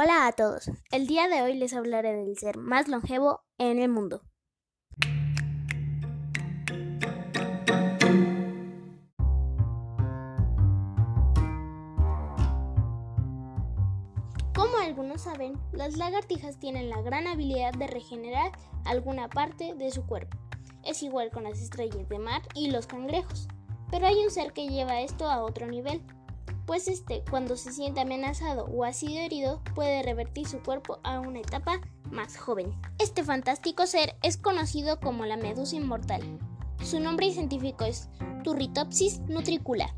Hola a todos. El día de hoy les hablaré del ser más longevo en el mundo. Como algunos saben, las lagartijas tienen la gran habilidad de regenerar alguna parte de su cuerpo. Es igual con las estrellas de mar y los cangrejos. Pero hay un ser que lleva esto a otro nivel pues este, cuando se siente amenazado o ha sido herido, puede revertir su cuerpo a una etapa más joven. Este fantástico ser es conocido como la medusa inmortal. Su nombre científico es Turritopsis nutricula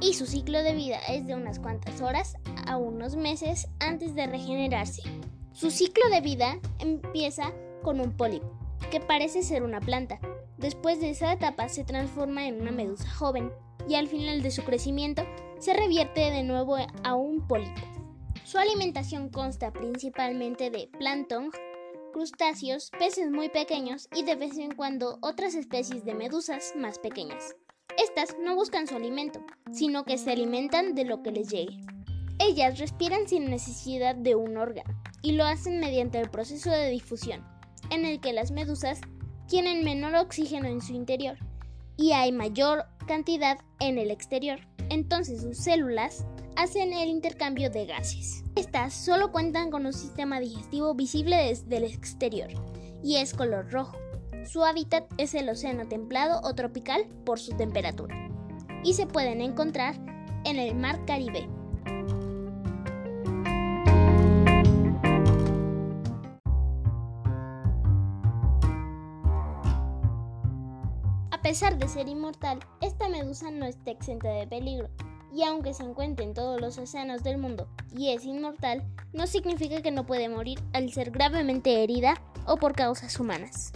y su ciclo de vida es de unas cuantas horas a unos meses antes de regenerarse. Su ciclo de vida empieza con un pólipo, que parece ser una planta. Después de esa etapa se transforma en una medusa joven y al final de su crecimiento se revierte de nuevo a un pólipo. Su alimentación consta principalmente de plancton, crustáceos, peces muy pequeños y de vez en cuando otras especies de medusas más pequeñas. Estas no buscan su alimento, sino que se alimentan de lo que les llegue. Ellas respiran sin necesidad de un órgano y lo hacen mediante el proceso de difusión, en el que las medusas tienen menor oxígeno en su interior y hay mayor cantidad en el exterior entonces sus células hacen el intercambio de gases. Estas solo cuentan con un sistema digestivo visible desde el exterior y es color rojo. Su hábitat es el océano templado o tropical por su temperatura y se pueden encontrar en el mar Caribe. A pesar de ser inmortal, esta medusa no está exenta de peligro, y aunque se encuentre en todos los océanos del mundo y es inmortal, no significa que no puede morir al ser gravemente herida o por causas humanas.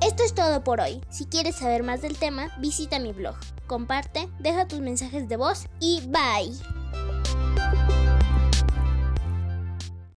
Esto es todo por hoy. Si quieres saber más del tema, visita mi blog. Comparte, deja tus mensajes de voz y bye.